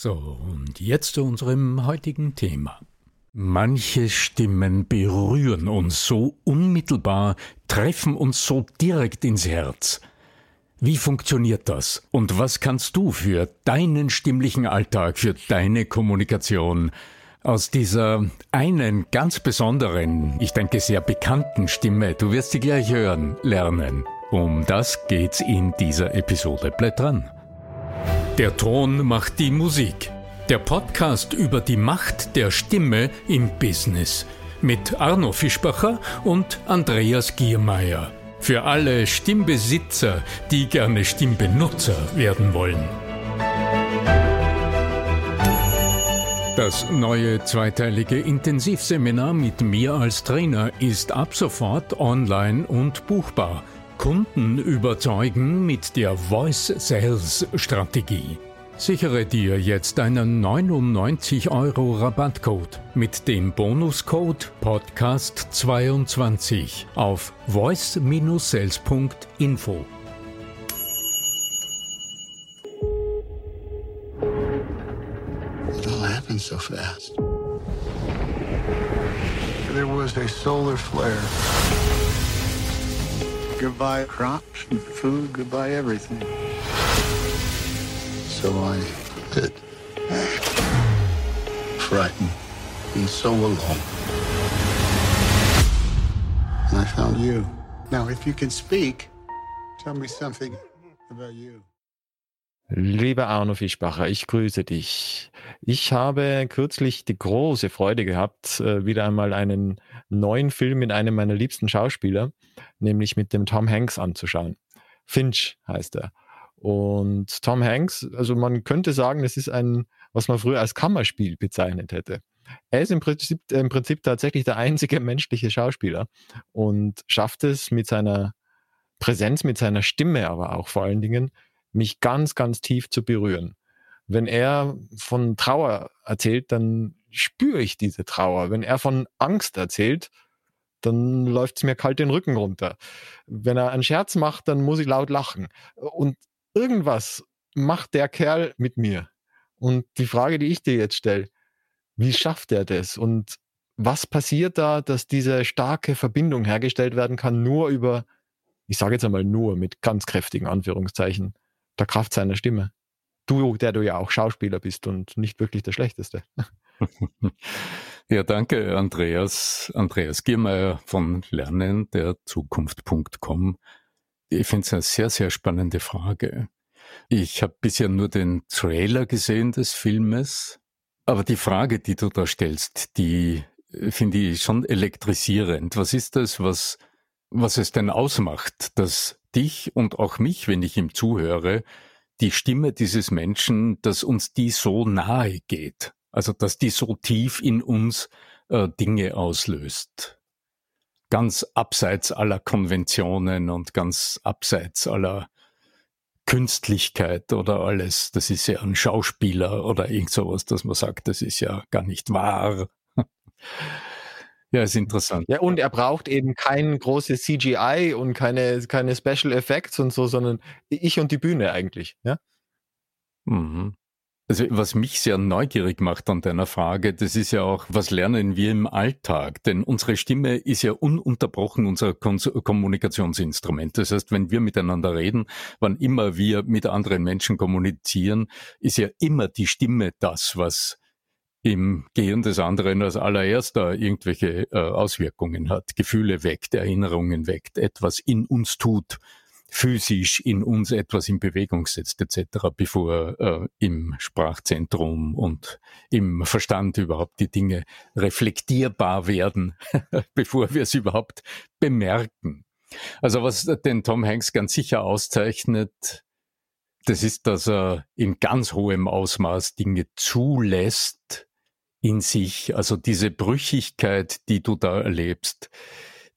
So, und jetzt zu unserem heutigen Thema. Manche Stimmen berühren uns so unmittelbar, treffen uns so direkt ins Herz. Wie funktioniert das? Und was kannst du für deinen stimmlichen Alltag, für deine Kommunikation aus dieser einen ganz besonderen, ich denke sehr bekannten Stimme, du wirst sie gleich hören, lernen? Um das geht's in dieser Episode. Bleib dran. Der Ton macht die Musik. Der Podcast über die Macht der Stimme im Business mit Arno Fischbacher und Andreas Giermeier. Für alle Stimmbesitzer, die gerne Stimmbenutzer werden wollen. Das neue zweiteilige Intensivseminar mit mir als Trainer ist ab sofort online und buchbar. Kunden überzeugen mit der Voice Sales Strategie. Sichere dir jetzt einen 99 Euro Rabattcode mit dem Bonuscode Podcast22 auf voice-sales.info. It all happened so fast. There was a solar flare. Goodbye crops and food, goodbye everything. So I did. Frightened and so alone. And I found you. Now, if you can speak, tell me something about you. Lieber Arno Fischbacher, ich grüße dich. Ich habe kürzlich die große Freude gehabt, äh, wieder einmal einen neuen Film mit einem meiner liebsten Schauspieler, nämlich mit dem Tom Hanks anzuschauen. Finch heißt er. Und Tom Hanks, also man könnte sagen, es ist ein, was man früher als Kammerspiel bezeichnet hätte. Er ist im Prinzip, im Prinzip tatsächlich der einzige menschliche Schauspieler und schafft es mit seiner Präsenz, mit seiner Stimme aber auch vor allen Dingen, mich ganz, ganz tief zu berühren. Wenn er von Trauer erzählt, dann spüre ich diese Trauer. Wenn er von Angst erzählt, dann läuft es mir kalt den Rücken runter. Wenn er einen Scherz macht, dann muss ich laut lachen. Und irgendwas macht der Kerl mit mir. Und die Frage, die ich dir jetzt stelle, wie schafft er das? Und was passiert da, dass diese starke Verbindung hergestellt werden kann, nur über, ich sage jetzt einmal nur mit ganz kräftigen Anführungszeichen, der Kraft seiner Stimme. Du, der du ja auch Schauspieler bist und nicht wirklich der Schlechteste. Ja, danke, Andreas. Andreas Giermeier von Lernen der Zukunft.com. Ich finde es eine sehr, sehr spannende Frage. Ich habe bisher nur den Trailer gesehen des Filmes, aber die Frage, die du da stellst, die äh, finde ich schon elektrisierend. Was ist das, was, was es denn ausmacht, dass dich und auch mich, wenn ich ihm zuhöre, die Stimme dieses Menschen, dass uns die so nahe geht. Also, dass die so tief in uns äh, Dinge auslöst. Ganz abseits aller Konventionen und ganz abseits aller Künstlichkeit oder alles. Das ist ja ein Schauspieler oder irgend sowas, dass man sagt, das ist ja gar nicht wahr. Ja, ist interessant. Ja, und er braucht eben kein großes CGI und keine, keine Special Effects und so, sondern ich und die Bühne eigentlich, ja? Mhm. Also was mich sehr neugierig macht an deiner Frage, das ist ja auch, was lernen wir im Alltag? Denn unsere Stimme ist ja ununterbrochen unser Kommunikationsinstrument. Das heißt, wenn wir miteinander reden, wann immer wir mit anderen Menschen kommunizieren, ist ja immer die Stimme das, was im Gehirn des anderen als allererster irgendwelche äh, Auswirkungen hat, Gefühle weckt, Erinnerungen weckt, etwas in uns tut physisch in uns etwas in Bewegung setzt etc., bevor äh, im Sprachzentrum und im Verstand überhaupt die Dinge reflektierbar werden, bevor wir es überhaupt bemerken. Also was den Tom Hanks ganz sicher auszeichnet, das ist, dass er in ganz hohem Ausmaß Dinge zulässt in sich, also diese Brüchigkeit, die du da erlebst.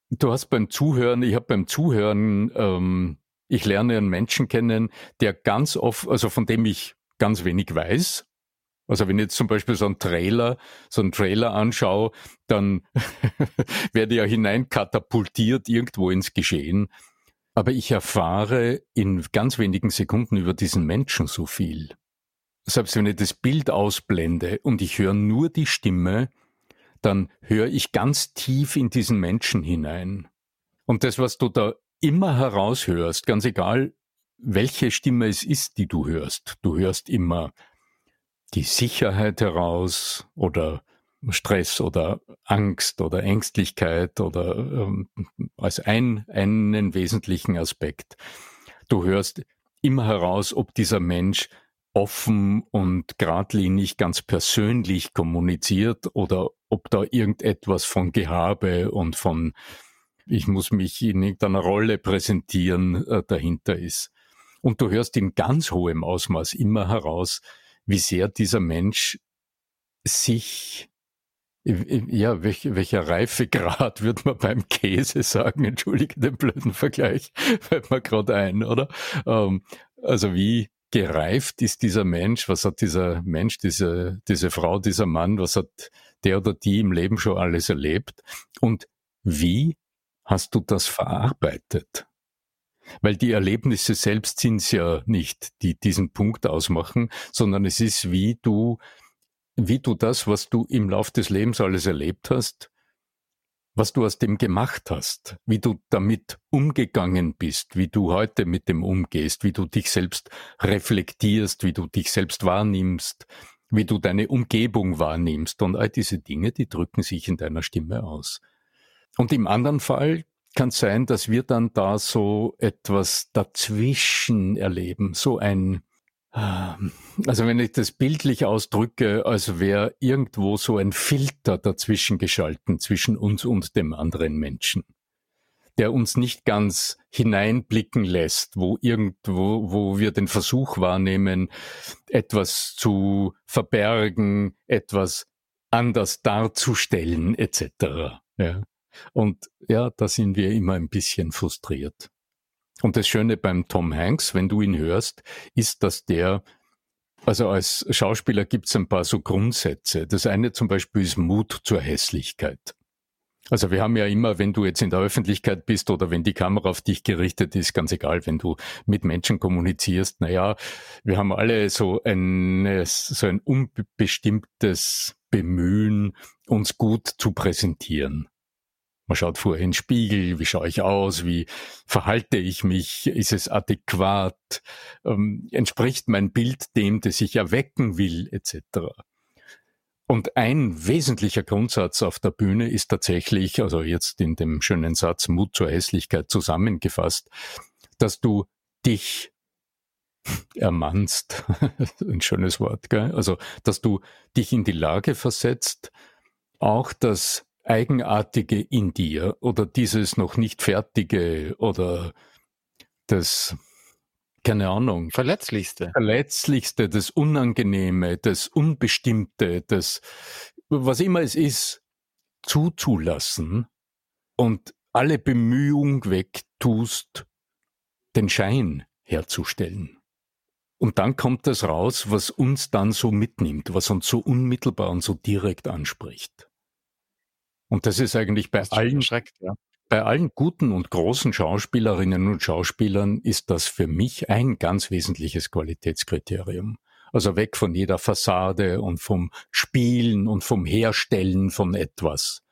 Du hast beim Zuhören, ich habe beim Zuhören ähm, ich lerne einen Menschen kennen, der ganz oft, also von dem ich ganz wenig weiß. Also wenn ich jetzt zum Beispiel so einen Trailer, so einen Trailer anschaue, dann werde ich ja hineinkatapultiert irgendwo ins Geschehen. Aber ich erfahre in ganz wenigen Sekunden über diesen Menschen so viel. Selbst wenn ich das Bild ausblende und ich höre nur die Stimme, dann höre ich ganz tief in diesen Menschen hinein. Und das, was du da immer heraushörst, ganz egal, welche Stimme es ist, die du hörst. Du hörst immer die Sicherheit heraus oder Stress oder Angst oder Ängstlichkeit oder ähm, als ein, einen wesentlichen Aspekt. Du hörst immer heraus, ob dieser Mensch offen und geradlinig ganz persönlich kommuniziert oder ob da irgendetwas von Gehabe und von ich muss mich in irgendeiner Rolle präsentieren, äh, dahinter ist. Und du hörst in ganz hohem Ausmaß immer heraus, wie sehr dieser Mensch sich ja, welch, welcher Reifegrad würde man beim Käse sagen? Entschuldige den blöden Vergleich, fällt mir gerade ein, oder? Ähm, also wie gereift ist dieser Mensch? Was hat dieser Mensch, diese, diese Frau, dieser Mann, was hat der oder die im Leben schon alles erlebt? Und wie hast du das verarbeitet? Weil die Erlebnisse selbst sind es ja nicht, die diesen Punkt ausmachen, sondern es ist, wie du, wie du das, was du im Lauf des Lebens alles erlebt hast, was du aus dem gemacht hast, wie du damit umgegangen bist, wie du heute mit dem umgehst, wie du dich selbst reflektierst, wie du dich selbst wahrnimmst, wie du deine Umgebung wahrnimmst und all diese Dinge, die drücken sich in deiner Stimme aus. Und im anderen Fall kann es sein, dass wir dann da so etwas dazwischen erleben, so ein, also wenn ich das bildlich ausdrücke, als wäre irgendwo so ein Filter dazwischen geschalten zwischen uns und dem anderen Menschen, der uns nicht ganz hineinblicken lässt, wo irgendwo, wo wir den Versuch wahrnehmen, etwas zu verbergen, etwas anders darzustellen, etc. Ja. Und ja, da sind wir immer ein bisschen frustriert. Und das Schöne beim Tom Hanks, wenn du ihn hörst, ist, dass der, also als Schauspieler gibt es ein paar so Grundsätze. Das eine zum Beispiel ist Mut zur Hässlichkeit. Also wir haben ja immer, wenn du jetzt in der Öffentlichkeit bist oder wenn die Kamera auf dich gerichtet ist, ganz egal, wenn du mit Menschen kommunizierst, naja, wir haben alle so ein, so ein unbestimmtes Bemühen, uns gut zu präsentieren. Man schaut vorher in den Spiegel, wie schaue ich aus, wie verhalte ich mich, ist es adäquat, ähm, entspricht mein Bild dem, das ich erwecken will, etc. Und ein wesentlicher Grundsatz auf der Bühne ist tatsächlich, also jetzt in dem schönen Satz Mut zur Hässlichkeit zusammengefasst, dass du dich ermannst, ein schönes Wort, gell? also dass du dich in die Lage versetzt, auch das Eigenartige in dir oder dieses noch nicht fertige oder das, keine Ahnung. Verletzlichste. Verletzlichste, das Unangenehme, das Unbestimmte, das, was immer es ist, zuzulassen und alle Bemühung wegtust, den Schein herzustellen. Und dann kommt das raus, was uns dann so mitnimmt, was uns so unmittelbar und so direkt anspricht. Und das ist eigentlich bei allen, ja. bei allen guten und großen Schauspielerinnen und Schauspielern ist das für mich ein ganz wesentliches Qualitätskriterium. Also weg von jeder Fassade und vom Spielen und vom Herstellen von etwas.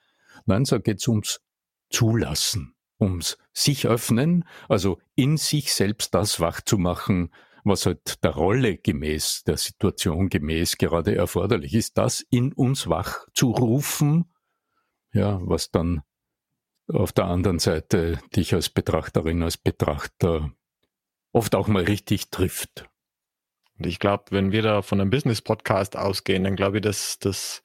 Nein, so geht's ums Zulassen, ums sich öffnen, also in sich selbst das wach zu machen, was halt der Rolle gemäß, der Situation gemäß gerade erforderlich ist, das in uns wach zu rufen, ja, was dann auf der anderen Seite dich als Betrachterin, als Betrachter oft auch mal richtig trifft. Und ich glaube, wenn wir da von einem Business-Podcast ausgehen, dann glaube ich, dass das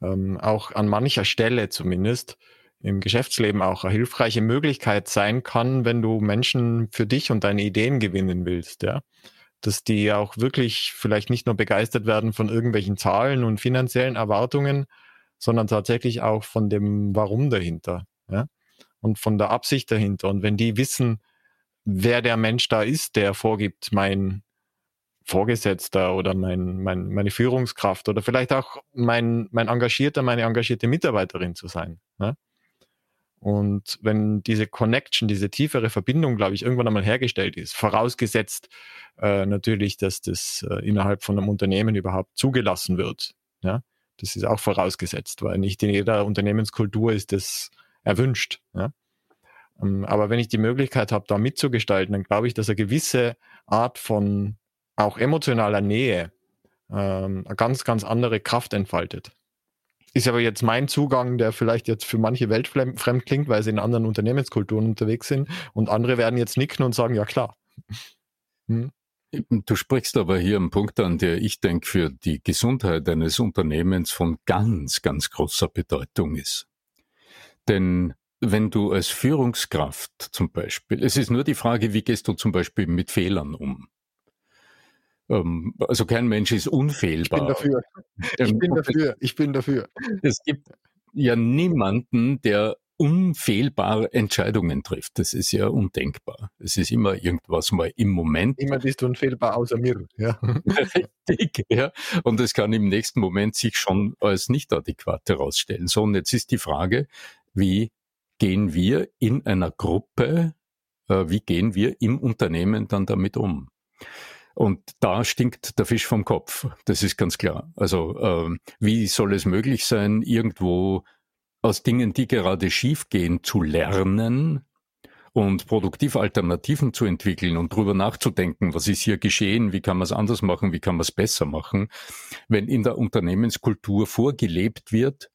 ähm, auch an mancher Stelle zumindest im Geschäftsleben auch eine hilfreiche Möglichkeit sein kann, wenn du Menschen für dich und deine Ideen gewinnen willst, ja. Dass die auch wirklich vielleicht nicht nur begeistert werden von irgendwelchen Zahlen und finanziellen Erwartungen, sondern tatsächlich auch von dem Warum dahinter, ja. Und von der Absicht dahinter. Und wenn die wissen, wer der Mensch da ist, der vorgibt, mein Vorgesetzter oder mein, mein, meine Führungskraft oder vielleicht auch mein, mein Engagierter, meine engagierte Mitarbeiterin zu sein. Ne? Und wenn diese Connection, diese tiefere Verbindung, glaube ich, irgendwann einmal hergestellt ist, vorausgesetzt äh, natürlich, dass das äh, innerhalb von einem Unternehmen überhaupt zugelassen wird. Ja? Das ist auch vorausgesetzt, weil nicht in jeder Unternehmenskultur ist das erwünscht. Ja? Ähm, aber wenn ich die Möglichkeit habe, da mitzugestalten, dann glaube ich, dass eine gewisse Art von auch emotionaler Nähe ähm, eine ganz, ganz andere Kraft entfaltet. Ist aber jetzt mein Zugang, der vielleicht jetzt für manche weltfremd klingt, weil sie in anderen Unternehmenskulturen unterwegs sind und andere werden jetzt nicken und sagen, ja klar. Hm? Du sprichst aber hier einen Punkt an, der ich denke für die Gesundheit eines Unternehmens von ganz, ganz großer Bedeutung ist. Denn wenn du als Führungskraft zum Beispiel, es ist nur die Frage, wie gehst du zum Beispiel mit Fehlern um? Ähm, also kein Mensch ist unfehlbar. Ich bin dafür. Ich ähm, bin dafür. Ich bin dafür. Es gibt ja niemanden, der unfehlbare Entscheidungen trifft. Das ist ja undenkbar. Es ist immer irgendwas mal im Moment. Immer bist du unfehlbar außer mir. Ja. Richtig, ja. Und es kann im nächsten Moment sich schon als nicht adäquat herausstellen. So, und jetzt ist die Frage, wie gehen wir in einer Gruppe, äh, wie gehen wir im Unternehmen dann damit um? Und da stinkt der Fisch vom Kopf. Das ist ganz klar. Also ähm, wie soll es möglich sein, irgendwo aus Dingen, die gerade schiefgehen, zu lernen und produktiv Alternativen zu entwickeln und drüber nachzudenken, was ist hier geschehen, wie kann man es anders machen, wie kann man es besser machen, wenn in der Unternehmenskultur vorgelebt wird,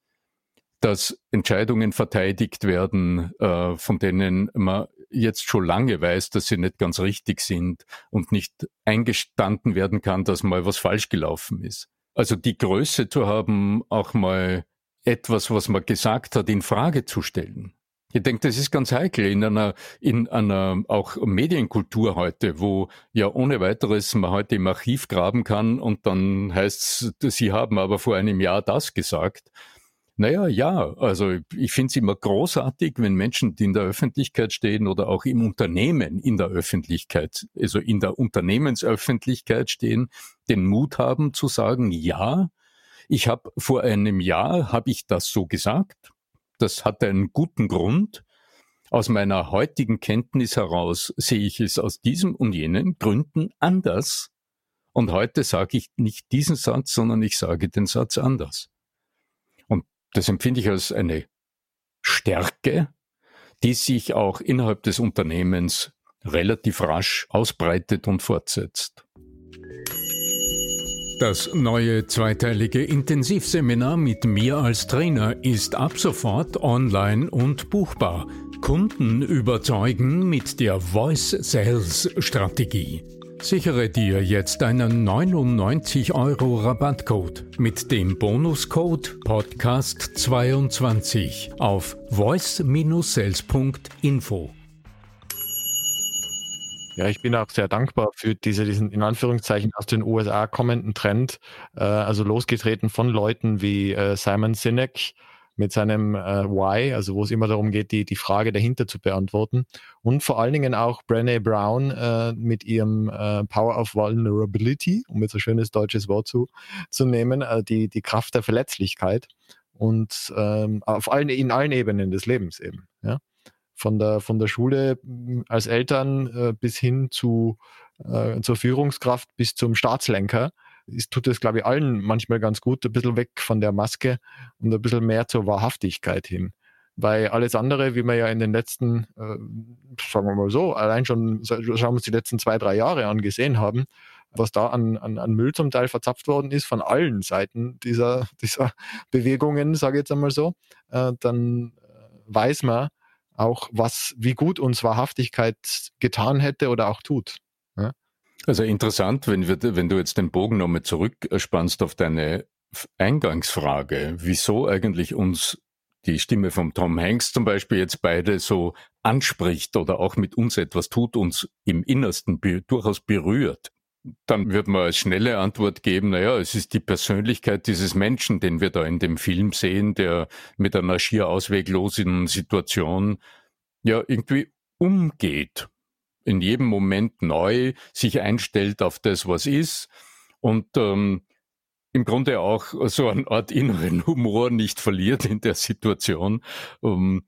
dass Entscheidungen verteidigt werden, äh, von denen man jetzt schon lange weiß, dass sie nicht ganz richtig sind und nicht eingestanden werden kann, dass mal was falsch gelaufen ist. Also die Größe zu haben, auch mal etwas, was man gesagt hat, in Frage zu stellen. Ich denke, das ist ganz heikel in einer, in einer auch Medienkultur heute, wo ja ohne weiteres man heute im Archiv graben kann und dann heißt es, Sie haben aber vor einem Jahr das gesagt. Naja, ja, also ich finde es immer großartig, wenn Menschen, die in der Öffentlichkeit stehen oder auch im Unternehmen in der Öffentlichkeit, also in der Unternehmensöffentlichkeit stehen, den Mut haben zu sagen, ja, ich habe vor einem Jahr, habe ich das so gesagt, das hat einen guten Grund. Aus meiner heutigen Kenntnis heraus sehe ich es aus diesem und jenen Gründen anders. Und heute sage ich nicht diesen Satz, sondern ich sage den Satz anders. Das empfinde ich als eine Stärke, die sich auch innerhalb des Unternehmens relativ rasch ausbreitet und fortsetzt. Das neue zweiteilige Intensivseminar mit mir als Trainer ist ab sofort online und buchbar. Kunden überzeugen mit der Voice Sales Strategie. Sichere dir jetzt einen 99 Euro Rabattcode mit dem Bonuscode Podcast22 auf voice-sales.info. Ja, ich bin auch sehr dankbar für diese, diesen in Anführungszeichen aus den USA kommenden Trend, äh, also losgetreten von Leuten wie äh, Simon Sinek, mit seinem äh, Why, also wo es immer darum geht, die, die Frage dahinter zu beantworten. Und vor allen Dingen auch Brené Brown äh, mit ihrem äh, Power of Vulnerability, um jetzt ein schönes deutsches Wort zu, zu nehmen, äh, die, die Kraft der Verletzlichkeit und ähm, auf allen, in allen Ebenen des Lebens eben. Ja? Von, der, von der Schule als Eltern äh, bis hin zu, äh, zur Führungskraft bis zum Staatslenker ist, tut es, glaube ich, allen manchmal ganz gut, ein bisschen weg von der Maske und ein bisschen mehr zur Wahrhaftigkeit hin. Weil alles andere, wie wir ja in den letzten, äh, sagen wir mal so, allein schon, schauen wir uns die letzten zwei, drei Jahre angesehen haben, was da an, an, an Müll zum Teil verzapft worden ist von allen Seiten dieser, dieser Bewegungen, sage ich jetzt einmal so, äh, dann äh, weiß man auch, was, wie gut uns Wahrhaftigkeit getan hätte oder auch tut. Ja? Also interessant, wenn, wir, wenn du jetzt den Bogen nochmal zurückspannst auf deine Eingangsfrage, wieso eigentlich uns die Stimme von Tom Hanks zum Beispiel jetzt beide so anspricht oder auch mit uns etwas tut, uns im Innersten be durchaus berührt, dann wird man als schnelle Antwort geben, naja, es ist die Persönlichkeit dieses Menschen, den wir da in dem Film sehen, der mit einer schier ausweglosen Situation ja irgendwie umgeht. In jedem Moment neu sich einstellt auf das, was ist. Und ähm, im Grunde auch so eine Art inneren Humor nicht verliert in der Situation ähm,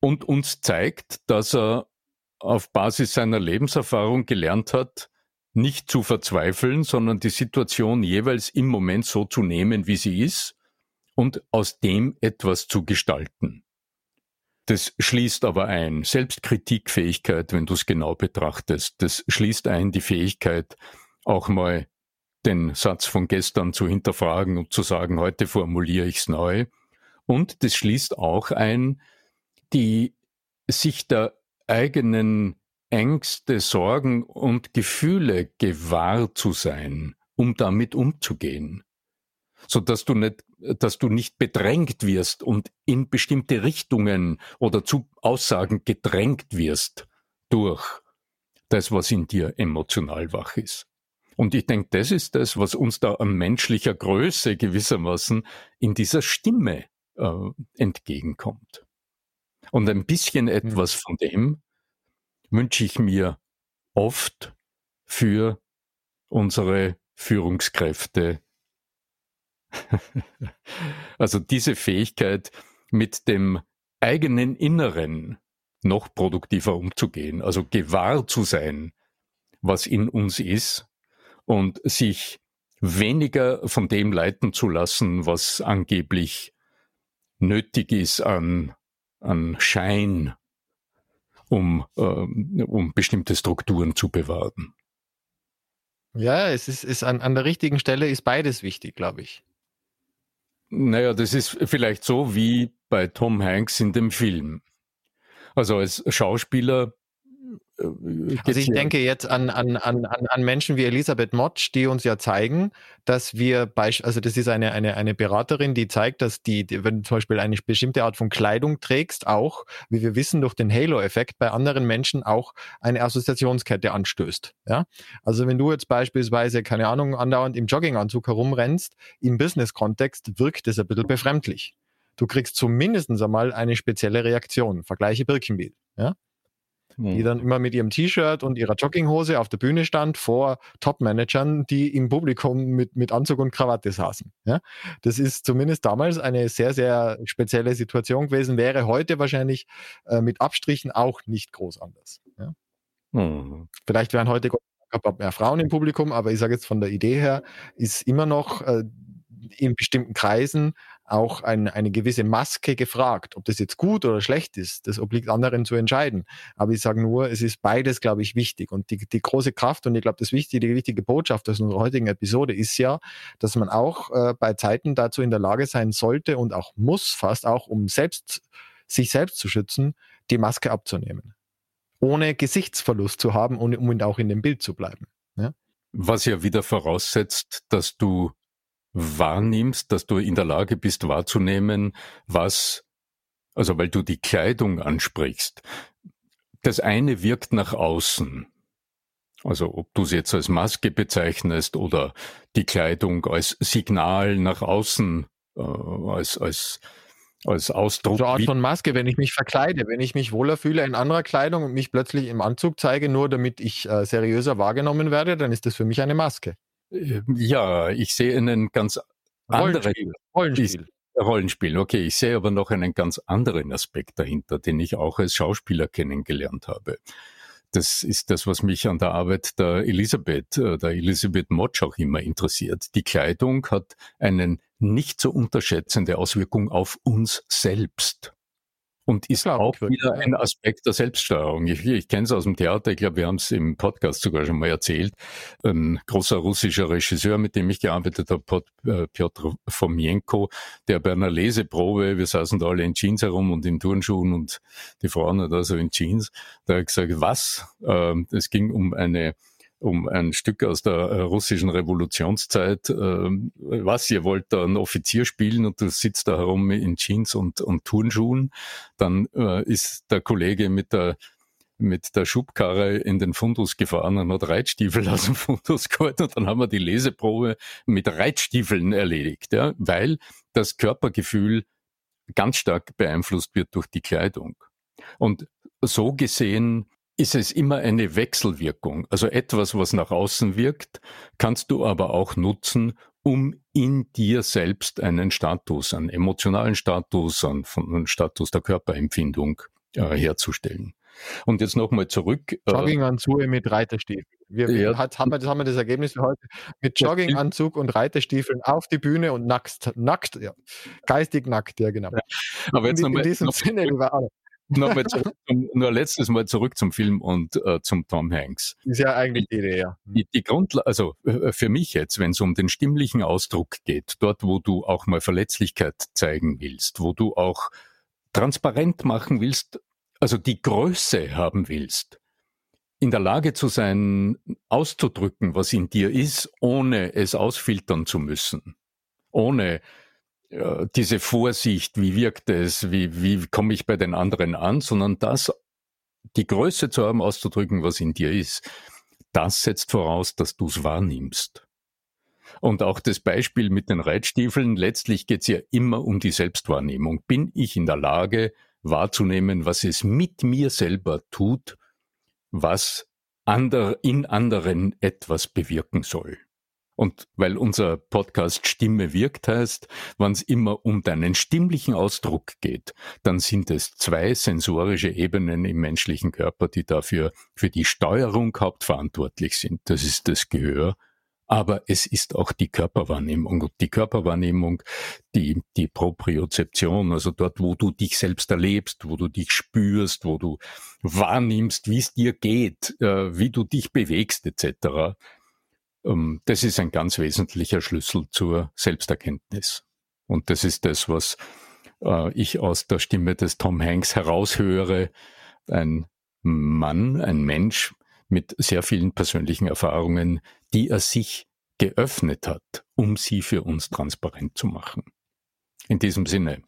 und uns zeigt, dass er auf Basis seiner Lebenserfahrung gelernt hat, nicht zu verzweifeln, sondern die Situation jeweils im Moment so zu nehmen, wie sie ist und aus dem etwas zu gestalten. Das schließt aber ein Selbstkritikfähigkeit, wenn du es genau betrachtest. Das schließt ein die Fähigkeit, auch mal den Satz von gestern zu hinterfragen und zu sagen, heute formuliere ich es neu. Und das schließt auch ein, die sich der eigenen Ängste, Sorgen und Gefühle gewahr zu sein, um damit umzugehen so dass du nicht, dass du nicht bedrängt wirst und in bestimmte Richtungen oder zu Aussagen gedrängt wirst durch das, was in dir emotional wach ist. Und ich denke, das ist das, was uns da an menschlicher Größe gewissermaßen in dieser Stimme äh, entgegenkommt. Und ein bisschen mhm. etwas von dem wünsche ich mir oft für unsere Führungskräfte. Also diese Fähigkeit, mit dem eigenen Inneren noch produktiver umzugehen, also gewahr zu sein, was in uns ist und sich weniger von dem leiten zu lassen, was angeblich nötig ist an, an Schein, um, äh, um bestimmte Strukturen zu bewahren. Ja, es ist, ist an, an der richtigen Stelle ist beides wichtig, glaube ich. Naja, das ist vielleicht so wie bei Tom Hanks in dem Film. Also als Schauspieler also ich denke jetzt an, an, an, an Menschen wie Elisabeth Motsch, die uns ja zeigen, dass wir, also das ist eine, eine, eine Beraterin, die zeigt, dass die, wenn du zum Beispiel eine bestimmte Art von Kleidung trägst, auch, wie wir wissen, durch den Halo-Effekt bei anderen Menschen auch eine Assoziationskette anstößt. Ja? Also wenn du jetzt beispielsweise, keine Ahnung, andauernd im Jogginganzug herumrennst, im Business-Kontext wirkt es ein bisschen befremdlich. Du kriegst zumindest einmal eine spezielle Reaktion. Vergleiche Birkenbild. Ja? Die hm. dann immer mit ihrem T-Shirt und ihrer Jogginghose auf der Bühne stand vor Top-Managern, die im Publikum mit, mit Anzug und Krawatte saßen. Ja? Das ist zumindest damals eine sehr, sehr spezielle Situation gewesen, wäre heute wahrscheinlich äh, mit Abstrichen auch nicht groß anders. Ja? Mhm. Vielleicht wären heute mehr Frauen im Publikum, aber ich sage jetzt von der Idee her, ist immer noch äh, in bestimmten Kreisen auch ein, eine gewisse Maske gefragt. Ob das jetzt gut oder schlecht ist, das obliegt anderen zu entscheiden. Aber ich sage nur, es ist beides, glaube ich, wichtig. Und die, die große Kraft und ich glaube, das wichtige, die wichtige Botschaft aus unserer heutigen Episode ist ja, dass man auch äh, bei Zeiten dazu in der Lage sein sollte und auch muss, fast auch, um selbst sich selbst zu schützen, die Maske abzunehmen. Ohne Gesichtsverlust zu haben und um auch in dem Bild zu bleiben. Ja? Was ja wieder voraussetzt, dass du wahrnimmst, dass du in der Lage bist wahrzunehmen, was, also weil du die Kleidung ansprichst. Das eine wirkt nach außen. Also ob du es jetzt als Maske bezeichnest oder die Kleidung als Signal nach außen, äh, als, als, als Ausdruck. So eine Art von Maske, wenn ich mich verkleide, wenn ich mich wohler fühle in anderer Kleidung und mich plötzlich im Anzug zeige, nur damit ich äh, seriöser wahrgenommen werde, dann ist das für mich eine Maske. Ähm, ja, ich sehe einen ganz anderen Rollenspiel. Rollenspiel. Rollenspiel, okay. Ich sehe aber noch einen ganz anderen Aspekt dahinter, den ich auch als Schauspieler kennengelernt habe. das ist das, was mich an der Arbeit der Elisabeth, äh, der Elisabeth Motsch auch immer interessiert. Die Kleidung hat einen nicht zu unterschätzende Auswirkung auf uns selbst und ist Klar, auch wieder ein Aspekt der Selbststeuerung. Ich, ich kenne es aus dem Theater, ich glaube, wir haben es im Podcast sogar schon mal erzählt. Ein großer russischer Regisseur, mit dem ich gearbeitet habe, äh, Piotr Fomienko, der bei einer Leseprobe, wir saßen da alle in Jeans herum und in Turnschuhen und die Frauen da so in Jeans, da hat gesagt, was? Ähm, es ging um eine um ein Stück aus der äh, russischen Revolutionszeit. Ähm, was, ihr wollt da einen Offizier spielen und du sitzt da herum in Jeans und, und Turnschuhen, dann äh, ist der Kollege mit der mit der Schubkarre in den Fundus gefahren und hat Reitstiefel aus dem Fundus geholt und dann haben wir die Leseprobe mit Reitstiefeln erledigt, ja, weil das Körpergefühl ganz stark beeinflusst wird durch die Kleidung. Und so gesehen ist es immer eine Wechselwirkung. Also etwas, was nach außen wirkt, kannst du aber auch nutzen, um in dir selbst einen Status, einen emotionalen Status, einen Status der Körperempfindung äh, herzustellen. Und jetzt nochmal zurück. Äh, Jogginganzug mit Reiterstiefeln. Wir, ja. hat, haben wir, das haben wir das Ergebnis für heute. Mit Jogginganzug und Reiterstiefeln auf die Bühne und nackt, nackt, ja. Geistig nackt, ja genau. Ja. Aber jetzt in, in diesem noch, Sinne, lieber nochmal zurück, nur letztes Mal zurück zum Film und äh, zum Tom Hanks. Ist ja eigentlich die Idee, ja. Die, die Grundlage, also äh, für mich jetzt, wenn es um den stimmlichen Ausdruck geht, dort, wo du auch mal Verletzlichkeit zeigen willst, wo du auch transparent machen willst, also die Größe haben willst, in der Lage zu sein, auszudrücken, was in dir ist, ohne es ausfiltern zu müssen, ohne diese Vorsicht, wie wirkt es, wie, wie komme ich bei den anderen an, sondern das, die Größe zu haben, auszudrücken, was in dir ist, das setzt voraus, dass du es wahrnimmst. Und auch das Beispiel mit den Reitstiefeln, letztlich geht es ja immer um die Selbstwahrnehmung. Bin ich in der Lage wahrzunehmen, was es mit mir selber tut, was ander, in anderen etwas bewirken soll? Und weil unser Podcast Stimme wirkt heißt, wenn es immer um deinen stimmlichen Ausdruck geht, dann sind es zwei sensorische Ebenen im menschlichen Körper, die dafür für die Steuerung hauptverantwortlich sind. Das ist das Gehör, aber es ist auch die Körperwahrnehmung. Und die Körperwahrnehmung, die, die Propriozeption, also dort, wo du dich selbst erlebst, wo du dich spürst, wo du wahrnimmst, wie es dir geht, äh, wie du dich bewegst, etc. Ähm, das ist ein ganz wesentlicher Schlüssel zur Selbsterkenntnis. Und das ist das, was äh, ich aus der Stimme des Tom Hanks heraushöre. Ein Mann, ein Mensch mit sehr vielen persönlichen Erfahrungen, die er sich geöffnet hat, um sie für uns transparent zu machen. In diesem Sinne.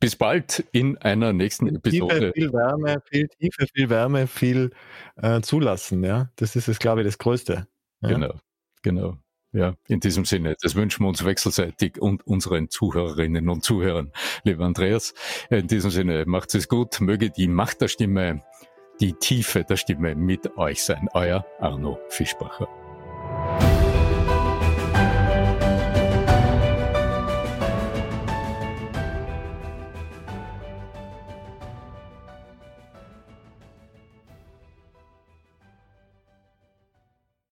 Bis bald in einer nächsten Episode. Tiefe, viel Wärme, viel Tiefe, viel Wärme, viel äh, zulassen. Ja, das ist es, glaube ich, das Größte. Ja. Genau, genau. Ja, in diesem Sinne, das wünschen wir uns wechselseitig und unseren Zuhörerinnen und Zuhörern. Lieber Andreas, in diesem Sinne, macht es gut, möge die Macht der Stimme, die Tiefe der Stimme mit euch sein. Euer Arno Fischbacher.